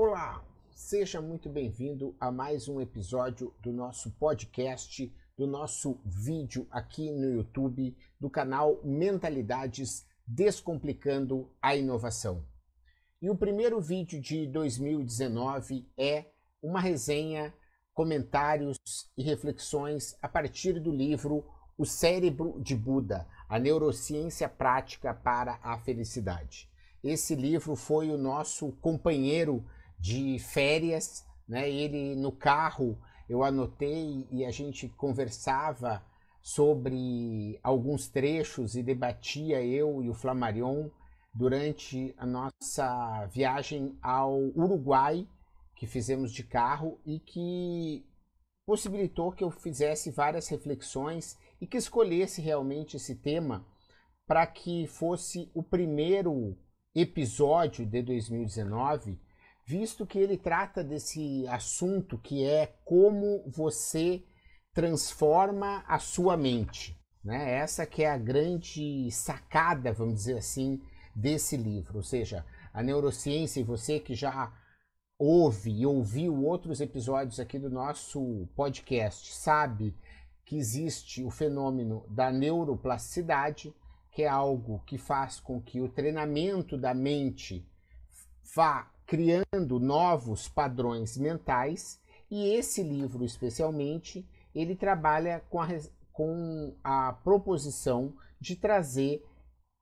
Olá, seja muito bem-vindo a mais um episódio do nosso podcast, do nosso vídeo aqui no YouTube, do canal Mentalidades Descomplicando a Inovação. E o primeiro vídeo de 2019 é uma resenha, comentários e reflexões a partir do livro O Cérebro de Buda, a neurociência prática para a felicidade. Esse livro foi o nosso companheiro de férias, né? Ele no carro eu anotei e a gente conversava sobre alguns trechos e debatia eu e o Flamarion durante a nossa viagem ao Uruguai que fizemos de carro e que possibilitou que eu fizesse várias reflexões e que escolhesse realmente esse tema para que fosse o primeiro episódio de 2019 visto que ele trata desse assunto que é como você transforma a sua mente. Né? Essa que é a grande sacada, vamos dizer assim, desse livro. Ou seja, a neurociência e você que já ouve e ouviu outros episódios aqui do nosso podcast, sabe que existe o fenômeno da neuroplasticidade, que é algo que faz com que o treinamento da mente vá criando novos padrões mentais e esse livro especialmente ele trabalha com a, com a proposição de trazer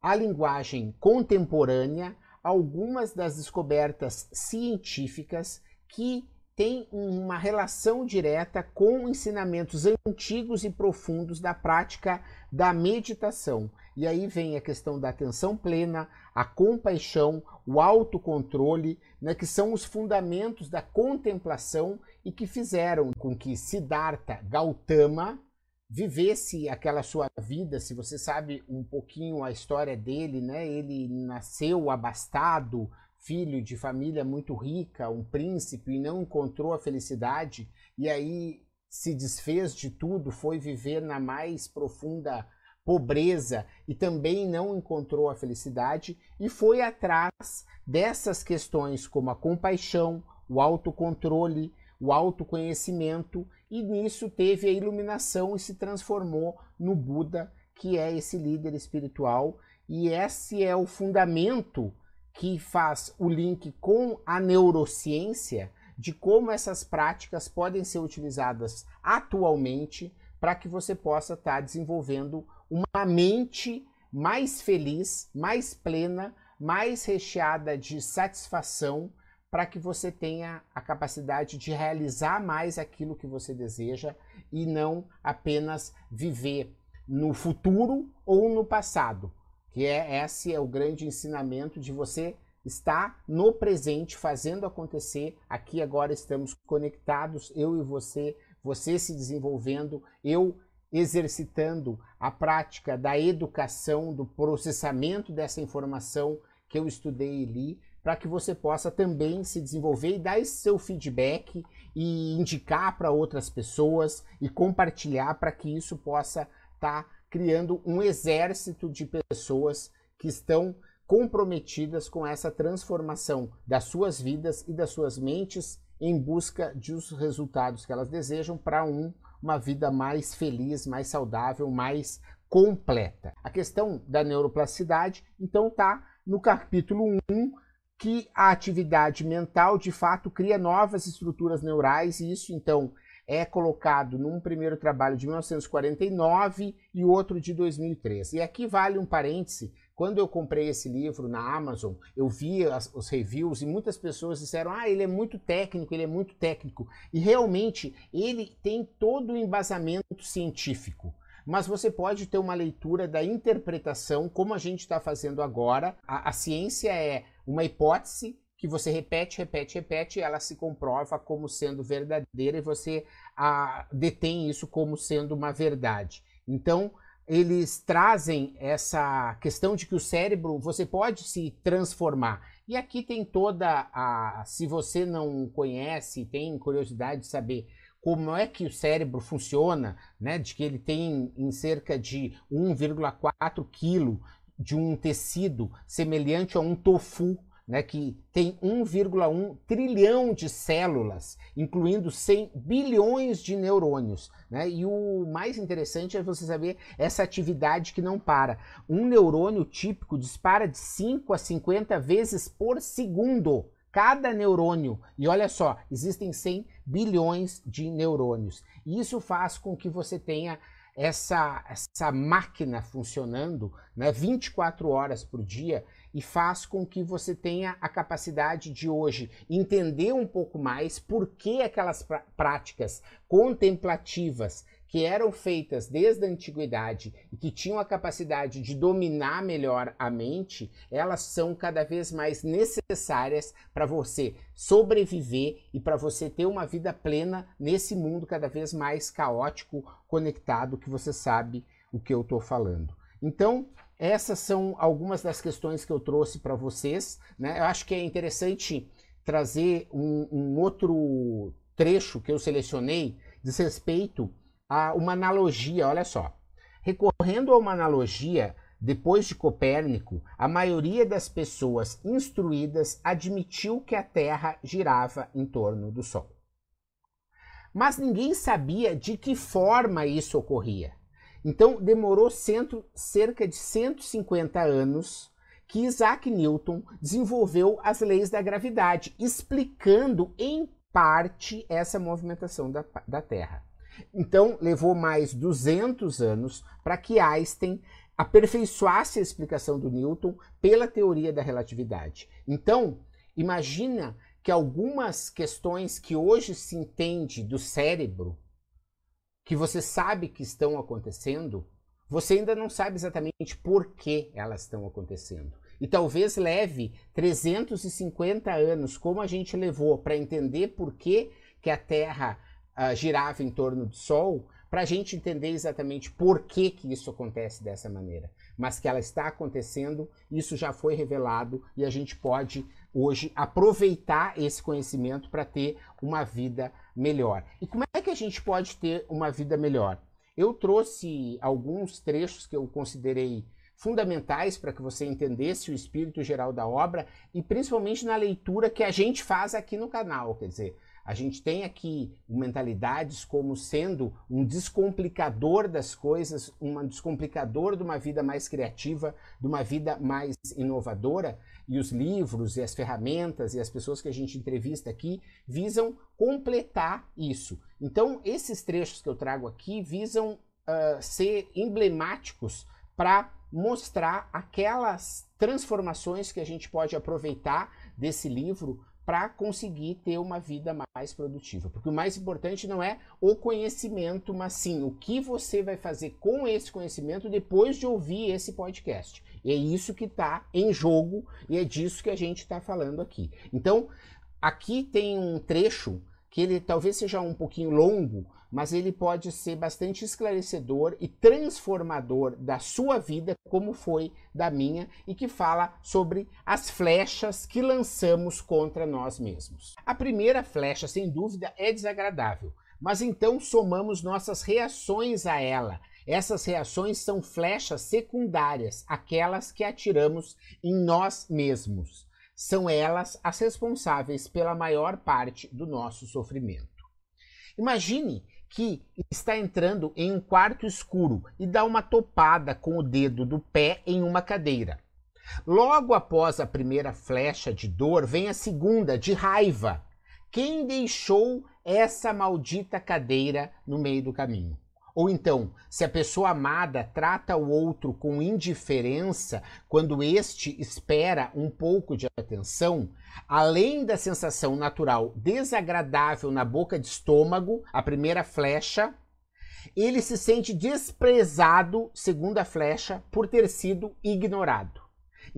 a linguagem contemporânea algumas das descobertas científicas que têm uma relação direta com ensinamentos antigos e profundos da prática da meditação e aí vem a questão da atenção plena, a compaixão, o autocontrole, né, que são os fundamentos da contemplação e que fizeram com que Siddhartha Gautama vivesse aquela sua vida. Se você sabe um pouquinho a história dele, né, ele nasceu abastado, filho de família muito rica, um príncipe, e não encontrou a felicidade, e aí se desfez de tudo, foi viver na mais profunda pobreza e também não encontrou a felicidade e foi atrás dessas questões como a compaixão, o autocontrole, o autoconhecimento e nisso teve a iluminação e se transformou no Buda, que é esse líder espiritual. E esse é o fundamento que faz o link com a neurociência de como essas práticas podem ser utilizadas atualmente para que você possa estar tá desenvolvendo uma mente mais feliz, mais plena, mais recheada de satisfação, para que você tenha a capacidade de realizar mais aquilo que você deseja e não apenas viver no futuro ou no passado. Que é esse é o grande ensinamento de você estar no presente fazendo acontecer. Aqui agora estamos conectados, eu e você, você se desenvolvendo, eu exercitando a prática da educação, do processamento dessa informação que eu estudei e li, para que você possa também se desenvolver e dar esse seu feedback e indicar para outras pessoas e compartilhar para que isso possa estar tá criando um exército de pessoas que estão comprometidas com essa transformação das suas vidas e das suas mentes em busca dos resultados que elas desejam para um uma vida mais feliz, mais saudável, mais completa. A questão da neuroplasticidade, então, está no capítulo 1, que a atividade mental de fato cria novas estruturas neurais, e isso então é colocado num primeiro trabalho de 1949 e outro de 2003. E aqui vale um parêntese quando eu comprei esse livro na Amazon, eu vi as, os reviews e muitas pessoas disseram: ah, ele é muito técnico, ele é muito técnico. E realmente ele tem todo o embasamento científico. Mas você pode ter uma leitura da interpretação, como a gente está fazendo agora. A, a ciência é uma hipótese que você repete, repete, repete, e ela se comprova como sendo verdadeira e você a, detém isso como sendo uma verdade. Então, eles trazem essa questão de que o cérebro você pode se transformar. E aqui tem toda a. Se você não conhece, tem curiosidade de saber como é que o cérebro funciona, né? De que ele tem em cerca de 1,4 quilo de um tecido semelhante a um tofu né, que tem 1,1 trilhão de células, incluindo 100 bilhões de neurônios. Né? E o mais interessante é você saber essa atividade que não para. Um neurônio típico dispara de 5 a 50 vezes por segundo. Cada neurônio. E olha só, existem 100 bilhões de neurônios. E isso faz com que você tenha essa, essa máquina funcionando né, 24 horas por dia e faz com que você tenha a capacidade de hoje entender um pouco mais por que aquelas práticas contemplativas que eram feitas desde a antiguidade e que tinham a capacidade de dominar melhor a mente, elas são cada vez mais necessárias para você sobreviver e para você ter uma vida plena nesse mundo cada vez mais caótico, conectado, que você sabe o que eu estou falando. Então, essas são algumas das questões que eu trouxe para vocês. Né? Eu acho que é interessante trazer um, um, outro trecho que eu selecionei diz respeito a uma analogia. Olha só. Recorrendo a uma analogia, depois de Copérnico, a maioria das pessoas instruídas admitiu que a Terra girava em torno do Sol. Mas ninguém sabia de que forma isso ocorria. Então, demorou cento, cerca de 150 anos que Isaac Newton desenvolveu as leis da gravidade, explicando em parte essa movimentação da, da Terra. Então, levou mais 200 anos para que Einstein aperfeiçoasse a explicação do Newton pela teoria da relatividade. Então, imagina que algumas questões que hoje se entende do cérebro que você sabe que estão acontecendo, você ainda não sabe exatamente por que elas estão acontecendo. E talvez leve 350 anos, como a gente levou, para entender por que, que a Terra uh, girava em torno do Sol, para a gente entender exatamente por que, que isso acontece dessa maneira. Mas que ela está acontecendo, isso já foi revelado e a gente pode hoje aproveitar esse conhecimento para ter uma vida melhor. E como é que a gente pode ter uma vida melhor? Eu trouxe alguns trechos que eu considerei fundamentais para que você entendesse o espírito geral da obra e principalmente na leitura que a gente faz aqui no canal, quer dizer, a gente tem aqui mentalidades como sendo um descomplicador das coisas, um descomplicador de uma vida mais criativa, de uma vida mais inovadora, e os livros e as ferramentas e as pessoas que a gente entrevista aqui visam completar isso. Então, esses trechos que eu trago aqui visam uh, ser emblemáticos para mostrar aquelas transformações que a gente pode aproveitar desse livro para conseguir ter uma vida mais produtiva. Porque o mais importante não é o conhecimento, mas sim o que você vai fazer com esse conhecimento depois de ouvir esse podcast. E é isso que está em jogo e é disso que a gente está falando aqui. Então, aqui tem um trecho que ele talvez seja um pouquinho longo, mas ele pode ser bastante esclarecedor e transformador da sua vida, como foi da minha, e que fala sobre as flechas que lançamos contra nós mesmos. A primeira flecha, sem dúvida, é desagradável, mas então somamos nossas reações a ela. Essas reações são flechas secundárias, aquelas que atiramos em nós mesmos. São elas as responsáveis pela maior parte do nosso sofrimento. Imagine que está entrando em um quarto escuro e dá uma topada com o dedo do pé em uma cadeira. Logo após a primeira flecha de dor, vem a segunda, de raiva. Quem deixou essa maldita cadeira no meio do caminho? Ou então, se a pessoa amada trata o outro com indiferença quando este espera um pouco de atenção, além da sensação natural desagradável na boca de estômago, a primeira flecha, ele se sente desprezado, segunda flecha, por ter sido ignorado.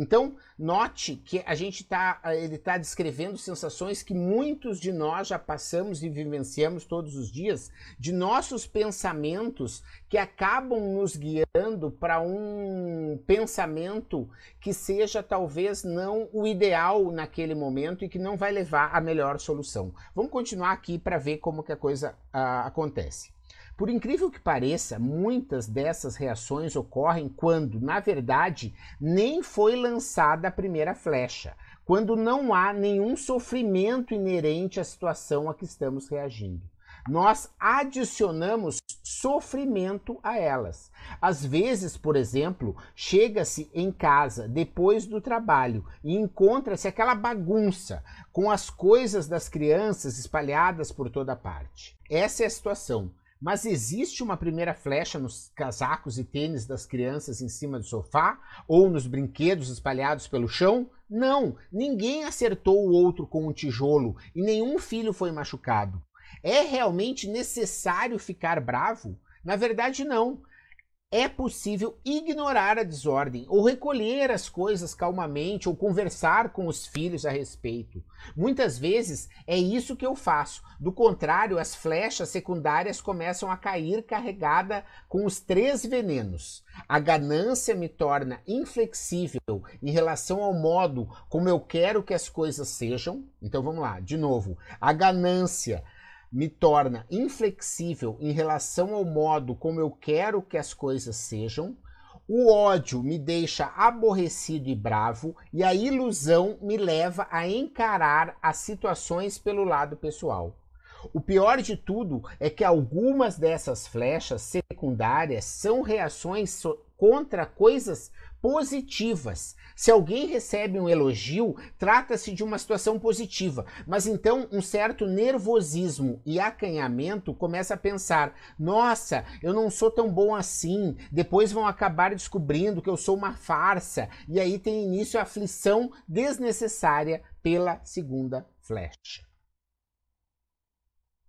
Então, note que a gente está, ele está descrevendo sensações que muitos de nós já passamos e vivenciamos todos os dias, de nossos pensamentos que acabam nos guiando para um pensamento que seja talvez não o ideal naquele momento e que não vai levar à melhor solução. Vamos continuar aqui para ver como que a coisa uh, acontece. Por incrível que pareça, muitas dessas reações ocorrem quando, na verdade, nem foi lançada a primeira flecha, quando não há nenhum sofrimento inerente à situação a que estamos reagindo nós adicionamos sofrimento a elas. Às vezes, por exemplo, chega-se em casa depois do trabalho e encontra-se aquela bagunça com as coisas das crianças espalhadas por toda parte. Essa é a situação. Mas existe uma primeira flecha nos casacos e tênis das crianças em cima do sofá ou nos brinquedos espalhados pelo chão? Não, ninguém acertou o outro com um tijolo e nenhum filho foi machucado. É realmente necessário ficar bravo? Na verdade, não. É possível ignorar a desordem, ou recolher as coisas calmamente, ou conversar com os filhos a respeito. Muitas vezes é isso que eu faço. Do contrário, as flechas secundárias começam a cair carregada com os três venenos. A ganância me torna inflexível em relação ao modo como eu quero que as coisas sejam. Então vamos lá, de novo. A ganância me torna inflexível em relação ao modo como eu quero que as coisas sejam, o ódio me deixa aborrecido e bravo, e a ilusão me leva a encarar as situações pelo lado pessoal. O pior de tudo é que algumas dessas flechas secundárias são reações contra coisas positivas. Se alguém recebe um elogio, trata-se de uma situação positiva, mas então um certo nervosismo e acanhamento começa a pensar: nossa, eu não sou tão bom assim, depois vão acabar descobrindo que eu sou uma farsa, e aí tem início a aflição desnecessária pela segunda flecha.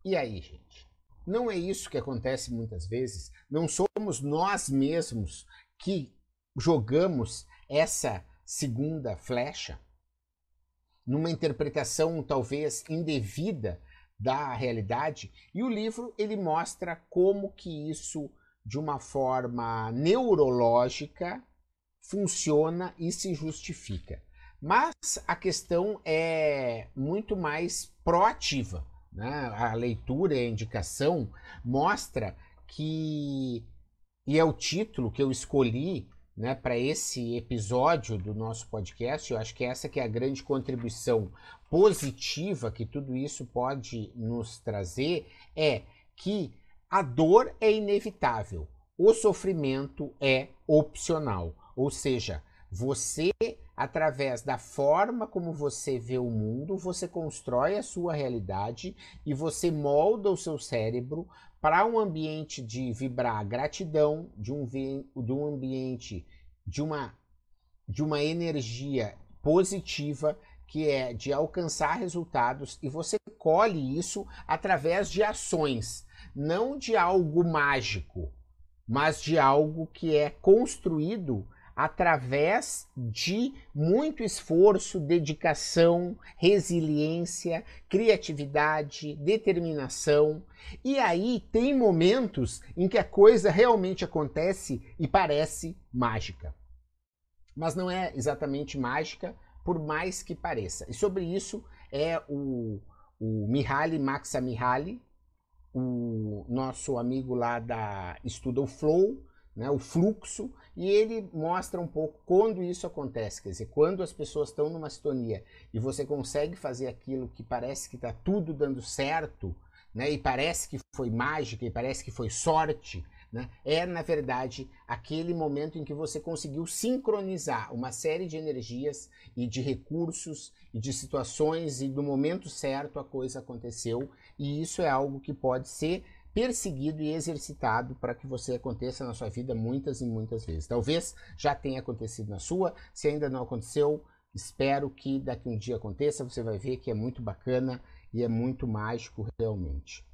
E aí, gente? Não é isso que acontece muitas vezes? Não somos nós mesmos que jogamos essa segunda flecha numa interpretação talvez indevida da realidade e o livro ele mostra como que isso de uma forma neurológica funciona e se justifica. Mas a questão é muito mais proativa. Né? A leitura e a indicação mostra que, e é o título que eu escolhi né, para esse episódio do nosso podcast, eu acho que essa que é a grande contribuição positiva que tudo isso pode nos trazer é que a dor é inevitável, o sofrimento é opcional. Ou seja, você, através da forma como você vê o mundo, você constrói a sua realidade e você molda o seu cérebro para um ambiente de vibrar gratidão, de um, de um ambiente de uma, de uma energia positiva que é de alcançar resultados e você colhe isso através de ações, não de algo mágico, mas de algo que é construído através de muito esforço, dedicação, resiliência, criatividade, determinação. E aí tem momentos em que a coisa realmente acontece e parece mágica. Mas não é exatamente mágica, por mais que pareça. E sobre isso é o, o Mihaly Csikszentmihalyi, o nosso amigo lá da Estuda o Flow, né, o fluxo, e ele mostra um pouco quando isso acontece, quer dizer, quando as pessoas estão numa sintonia e você consegue fazer aquilo que parece que está tudo dando certo, né, e parece que foi mágica, e parece que foi sorte, né, é na verdade aquele momento em que você conseguiu sincronizar uma série de energias e de recursos e de situações e no momento certo a coisa aconteceu e isso é algo que pode ser perseguido e exercitado para que você aconteça na sua vida muitas e muitas vezes. Talvez já tenha acontecido na sua, se ainda não aconteceu, espero que daqui um dia aconteça, você vai ver que é muito bacana e é muito mágico realmente.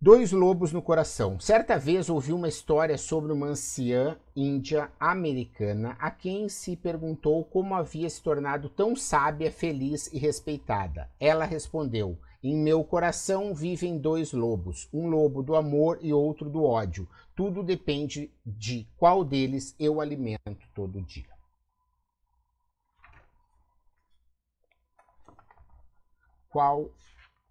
Dois lobos no coração. Certa vez ouvi uma história sobre uma anciã índia americana a quem se perguntou como havia se tornado tão sábia, feliz e respeitada. Ela respondeu: em meu coração vivem dois lobos, um lobo do amor e outro do ódio. Tudo depende de qual deles eu alimento todo dia. Qual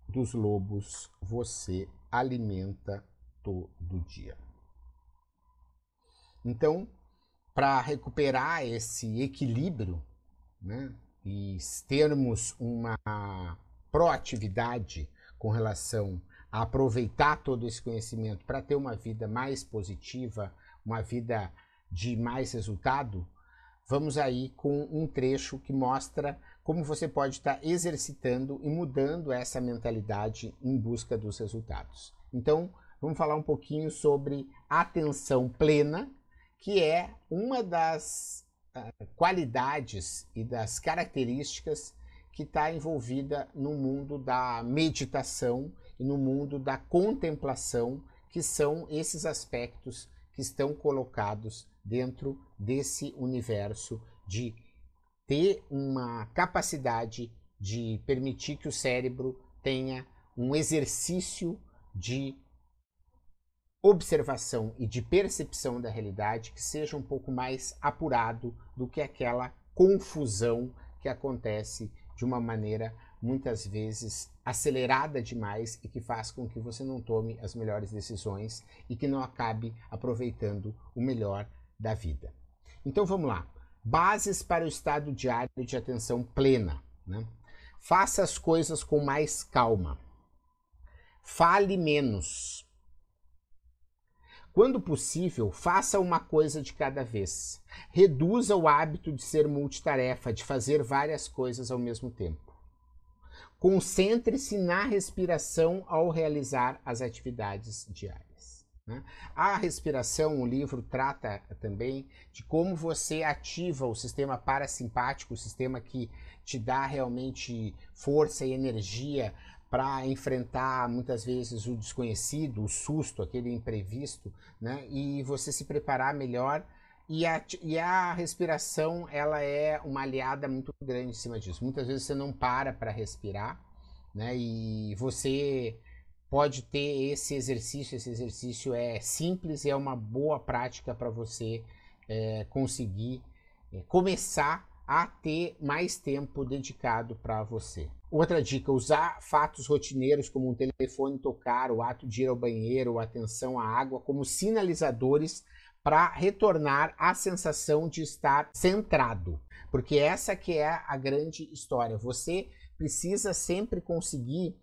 dos lobos você alimenta todo dia? Então, para recuperar esse equilíbrio, né, e termos uma proatividade com relação a aproveitar todo esse conhecimento para ter uma vida mais positiva, uma vida de mais resultado, vamos aí com um trecho que mostra como você pode estar exercitando e mudando essa mentalidade em busca dos resultados. Então, vamos falar um pouquinho sobre atenção plena, que é uma das uh, qualidades e das características que está envolvida no mundo da meditação e no mundo da contemplação, que são esses aspectos que estão colocados dentro desse universo de ter uma capacidade de permitir que o cérebro tenha um exercício de observação e de percepção da realidade que seja um pouco mais apurado do que aquela confusão que acontece de uma maneira muitas vezes acelerada demais e que faz com que você não tome as melhores decisões e que não acabe aproveitando o melhor da vida. Então vamos lá. Bases para o estado diário de atenção plena. Né? Faça as coisas com mais calma. Fale menos. Quando possível, faça uma coisa de cada vez. Reduza o hábito de ser multitarefa, de fazer várias coisas ao mesmo tempo. Concentre-se na respiração ao realizar as atividades diárias. Né? A respiração, o livro trata também de como você ativa o sistema parasimpático, o sistema que te dá realmente força e energia para enfrentar muitas vezes o desconhecido, o susto, aquele imprevisto, né? e você se preparar melhor. E a, e a respiração ela é uma aliada muito grande em cima disso. Muitas vezes você não para para respirar, né? E você pode ter esse exercício. Esse exercício é simples e é uma boa prática para você é, conseguir é, começar a ter mais tempo dedicado para você. Outra dica: usar fatos rotineiros como um telefone tocar, o ato de ir ao banheiro, atenção à água, como sinalizadores para retornar à sensação de estar centrado. Porque essa que é a grande história. Você precisa sempre conseguir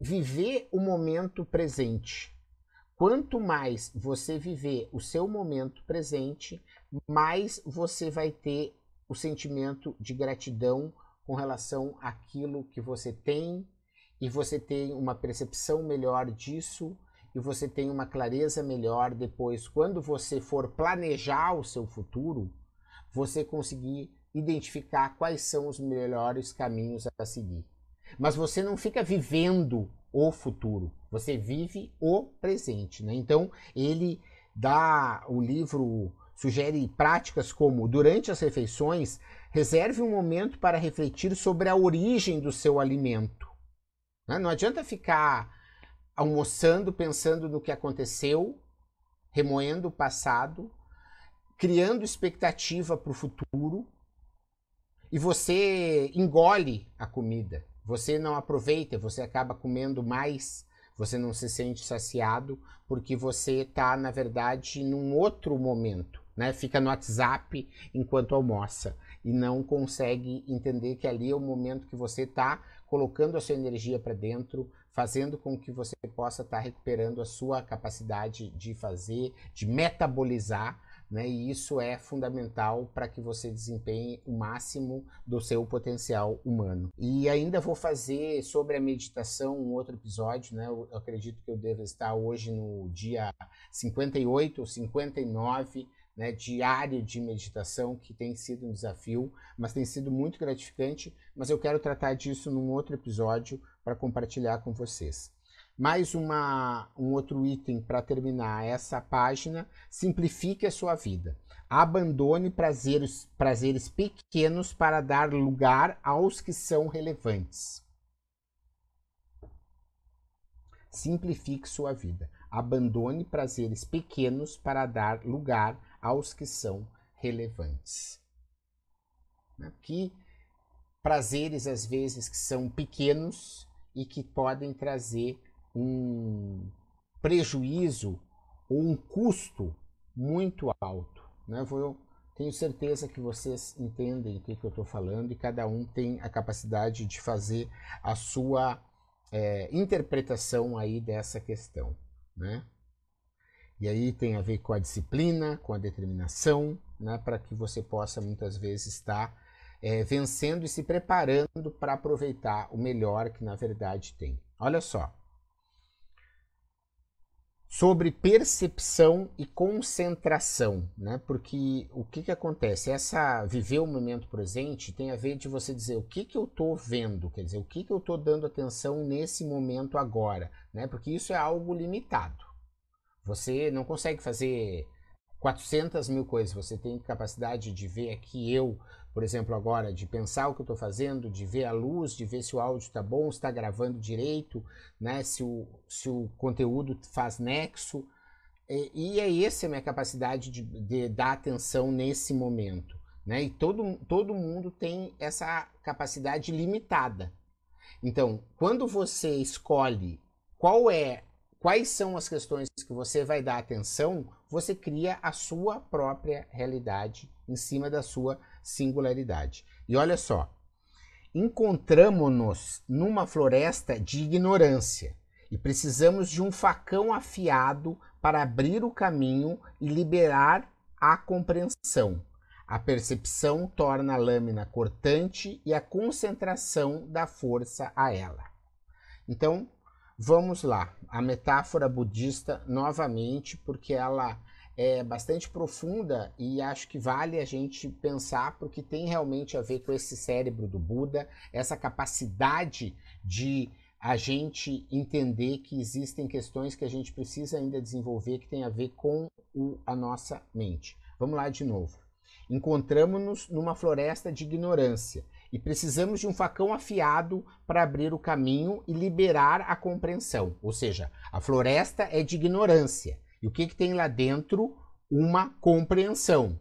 viver o momento presente. Quanto mais você viver o seu momento presente, mais você vai ter o sentimento de gratidão com relação àquilo que você tem, e você tem uma percepção melhor disso, e você tem uma clareza melhor depois, quando você for planejar o seu futuro, você conseguir identificar quais são os melhores caminhos a seguir. Mas você não fica vivendo o futuro, você vive o presente. Né? Então, ele dá o livro sugere práticas como durante as refeições, reserve um momento para refletir sobre a origem do seu alimento. Né? Não adianta ficar almoçando pensando no que aconteceu, remoendo o passado, criando expectativa para o futuro e você engole a comida. Você não aproveita, você acaba comendo mais, você não se sente saciado, porque você está, na verdade, num outro momento. Né? Fica no WhatsApp enquanto almoça e não consegue entender que ali é o momento que você está colocando a sua energia para dentro, fazendo com que você possa estar tá recuperando a sua capacidade de fazer, de metabolizar né? E isso é fundamental para que você desempenhe o máximo do seu potencial humano. E ainda vou fazer sobre a meditação um outro episódio, né? Eu acredito que eu devo estar hoje no dia 58 ou 59 né, diário de meditação, que tem sido um desafio, mas tem sido muito gratificante. Mas eu quero tratar disso num outro episódio para compartilhar com vocês. Mais uma, um outro item para terminar essa página: simplifique a sua vida. Abandone prazeres, prazeres pequenos para dar lugar aos que são relevantes. Simplifique sua vida. Abandone prazeres pequenos para dar lugar aos que são relevantes. Né? Que prazeres, às vezes, que são pequenos e que podem trazer um prejuízo ou um custo muito alto. Né? Vou tenho certeza que vocês entendem o que, que eu estou falando e cada um tem a capacidade de fazer a sua é, interpretação aí dessa questão, né? E aí tem a ver com a disciplina, com a determinação, né, para que você possa muitas vezes estar é, vencendo e se preparando para aproveitar o melhor que na verdade tem. Olha só. Sobre percepção e concentração, né? Porque o que, que acontece? Essa viver o momento presente tem a ver de você dizer o que, que eu estou vendo, quer dizer, o que, que eu estou dando atenção nesse momento agora, né? Porque isso é algo limitado. Você não consegue fazer 400 mil coisas. Você tem capacidade de ver aqui eu, por exemplo, agora, de pensar o que eu estou fazendo, de ver a luz, de ver se o áudio está bom, se está gravando direito, né? se, o, se o conteúdo faz nexo. E, e é essa a minha capacidade de, de dar atenção nesse momento. Né? E todo, todo mundo tem essa capacidade limitada. Então, quando você escolhe qual é quais são as questões que você vai dar atenção, você cria a sua própria realidade em cima da sua singularidade. E olha só, encontramos-nos numa floresta de ignorância e precisamos de um facão afiado para abrir o caminho e liberar a compreensão. A percepção torna a lâmina cortante e a concentração dá força a ela. Então, Vamos lá, a metáfora budista novamente, porque ela é bastante profunda e acho que vale a gente pensar, porque tem realmente a ver com esse cérebro do Buda, essa capacidade de a gente entender que existem questões que a gente precisa ainda desenvolver que tem a ver com o, a nossa mente. Vamos lá de novo. Encontramos-nos numa floresta de ignorância e precisamos de um facão afiado para abrir o caminho e liberar a compreensão. Ou seja, a floresta é de ignorância. E o que, que tem lá dentro? Uma compreensão.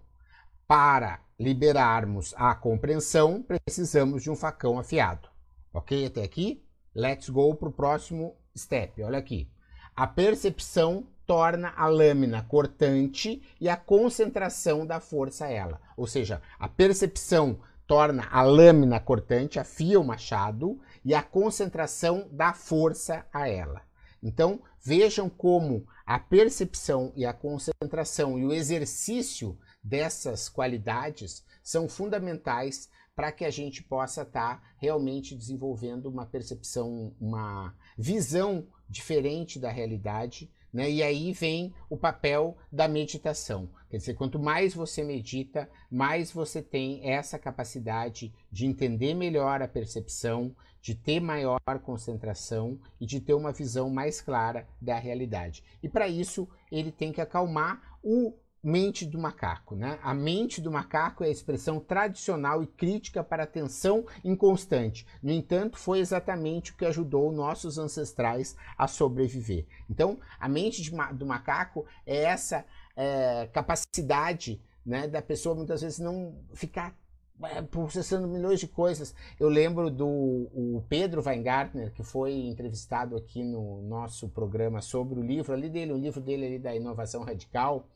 Para liberarmos a compreensão, precisamos de um facão afiado. Ok? Até aqui? Let's go para o próximo step. Olha aqui. A percepção torna a lâmina cortante e a concentração da força a ela. Ou seja, a percepção torna a lâmina cortante, afia o machado e a concentração dá força a ela. Então, vejam como a percepção e a concentração e o exercício dessas qualidades são fundamentais para que a gente possa estar tá realmente desenvolvendo uma percepção, uma visão diferente da realidade né? E aí vem o papel da meditação. Quer dizer, quanto mais você medita, mais você tem essa capacidade de entender melhor a percepção, de ter maior concentração e de ter uma visão mais clara da realidade. E para isso, ele tem que acalmar o mente do macaco. Né? A mente do macaco é a expressão tradicional e crítica para a tensão inconstante. No entanto, foi exatamente o que ajudou nossos ancestrais a sobreviver. Então, a mente do macaco é essa é, capacidade né, da pessoa muitas vezes não ficar é, processando milhões de coisas. Eu lembro do Pedro Weingartner, que foi entrevistado aqui no nosso programa sobre o livro ali dele, o livro dele ali da inovação radical,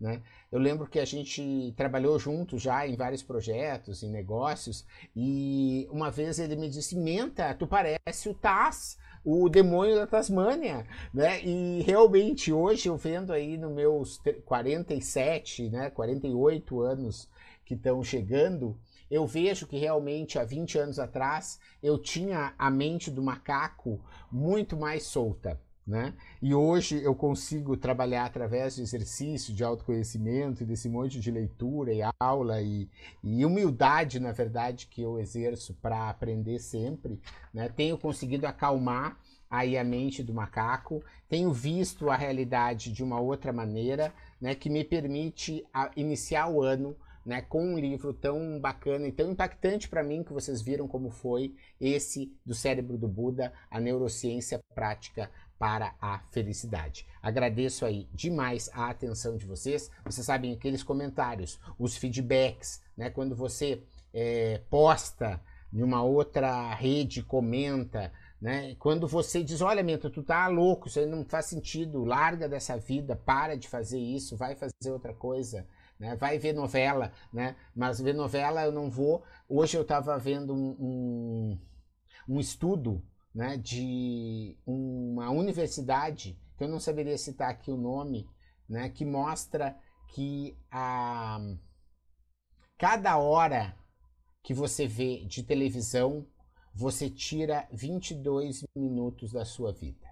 né? Eu lembro que a gente trabalhou junto já em vários projetos, em negócios, e uma vez ele me disse: Menta, tu parece o Taz, o demônio da Tasmânia, né? E realmente hoje eu vendo aí nos meus 47, né, 48 anos que estão chegando, eu vejo que realmente há 20 anos atrás eu tinha a mente do macaco muito mais solta. Né? E hoje eu consigo trabalhar através de exercício, de autoconhecimento e desse monte de leitura e aula e, e humildade, na verdade, que eu exerço para aprender sempre. Né? Tenho conseguido acalmar aí a mente do macaco, tenho visto a realidade de uma outra maneira, né, que me permite iniciar o ano né, com um livro tão bacana e tão impactante para mim que vocês viram como foi esse do cérebro do Buda, a neurociência prática para a felicidade. Agradeço aí demais a atenção de vocês. Vocês sabem aqueles comentários, os feedbacks, né? Quando você é, posta em uma outra rede, comenta, né? Quando você diz, olha, Mento, tu tá louco, isso aí não faz sentido, larga dessa vida, para de fazer isso, vai fazer outra coisa. né? Vai ver novela, né? Mas ver novela eu não vou. Hoje eu estava vendo um, um, um, estudo né, de uma universidade, que eu não saberia citar aqui o nome, né, que mostra que a cada hora que você vê de televisão, você tira 22 minutos da sua vida.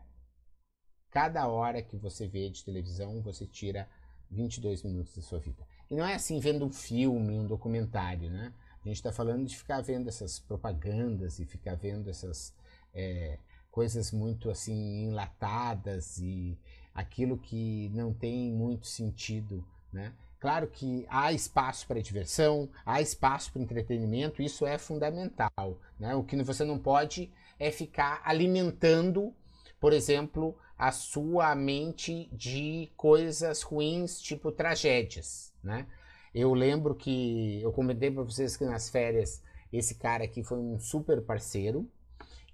Cada hora que você vê de televisão, você tira 22 minutos da sua vida. E não é assim vendo um filme, um documentário, né? A gente está falando de ficar vendo essas propagandas e ficar vendo essas é, coisas muito assim enlatadas e aquilo que não tem muito sentido, né? Claro que há espaço para diversão, há espaço para entretenimento, isso é fundamental. Né? O que você não pode é ficar alimentando, por exemplo, a sua mente de coisas ruins, tipo tragédias. Né? Eu lembro que eu comentei para vocês que nas férias esse cara aqui foi um super parceiro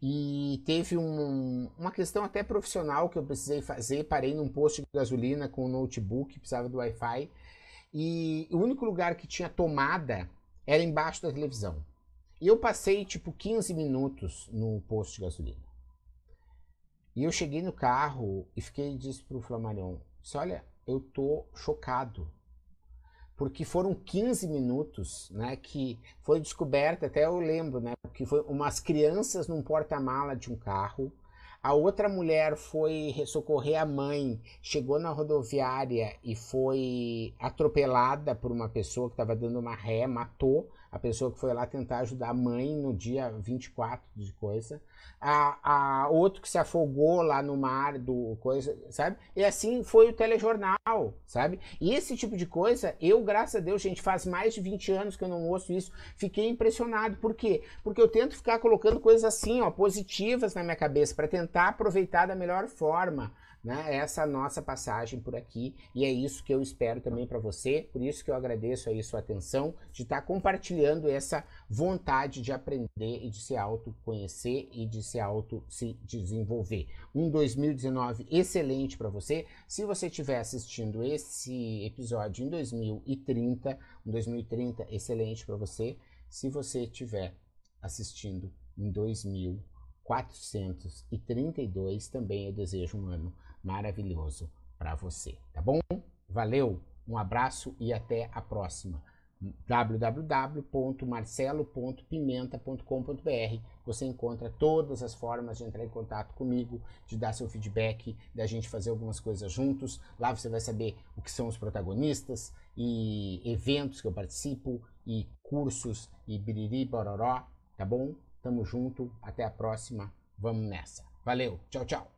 e teve um, uma questão até profissional que eu precisei fazer. Parei num posto de gasolina com um notebook, precisava do Wi-Fi e o único lugar que tinha tomada era embaixo da televisão. E eu passei tipo 15 minutos no posto de gasolina. E eu cheguei no carro e fiquei disse pro Flamarion, olha, eu tô chocado. Porque foram 15 minutos, né, que foi descoberta, até eu lembro, né, que foi umas crianças num porta-mala de um carro, a outra mulher foi socorrer a mãe, chegou na rodoviária e foi atropelada por uma pessoa que estava dando uma ré, matou a pessoa que foi lá tentar ajudar a mãe no dia 24 de coisa a, a outro que se afogou lá no mar do coisa, sabe? E assim foi o telejornal, sabe? E esse tipo de coisa, eu, graças a Deus, gente, faz mais de 20 anos que eu não ouço isso, fiquei impressionado. Por quê? Porque eu tento ficar colocando coisas assim, ó, positivas na minha cabeça para tentar aproveitar da melhor forma né, essa nossa passagem por aqui e é isso que eu espero também para você, por isso que eu agradeço aí sua atenção, de estar tá compartilhando essa vontade de aprender e de se autoconhecer e de se auto se desenvolver. Um 2019 excelente para você. Se você estiver assistindo esse episódio em 2030, um 2030 excelente para você. Se você estiver assistindo em 2432, também eu desejo um ano maravilhoso para você, tá bom? Valeu, um abraço e até a próxima www.marcelo.pimenta.com.br você encontra todas as formas de entrar em contato comigo, de dar seu feedback, da gente fazer algumas coisas juntos. Lá você vai saber o que são os protagonistas e eventos que eu participo e cursos e biriri bororó, tá bom? Tamo junto, até a próxima, vamos nessa. Valeu, tchau, tchau.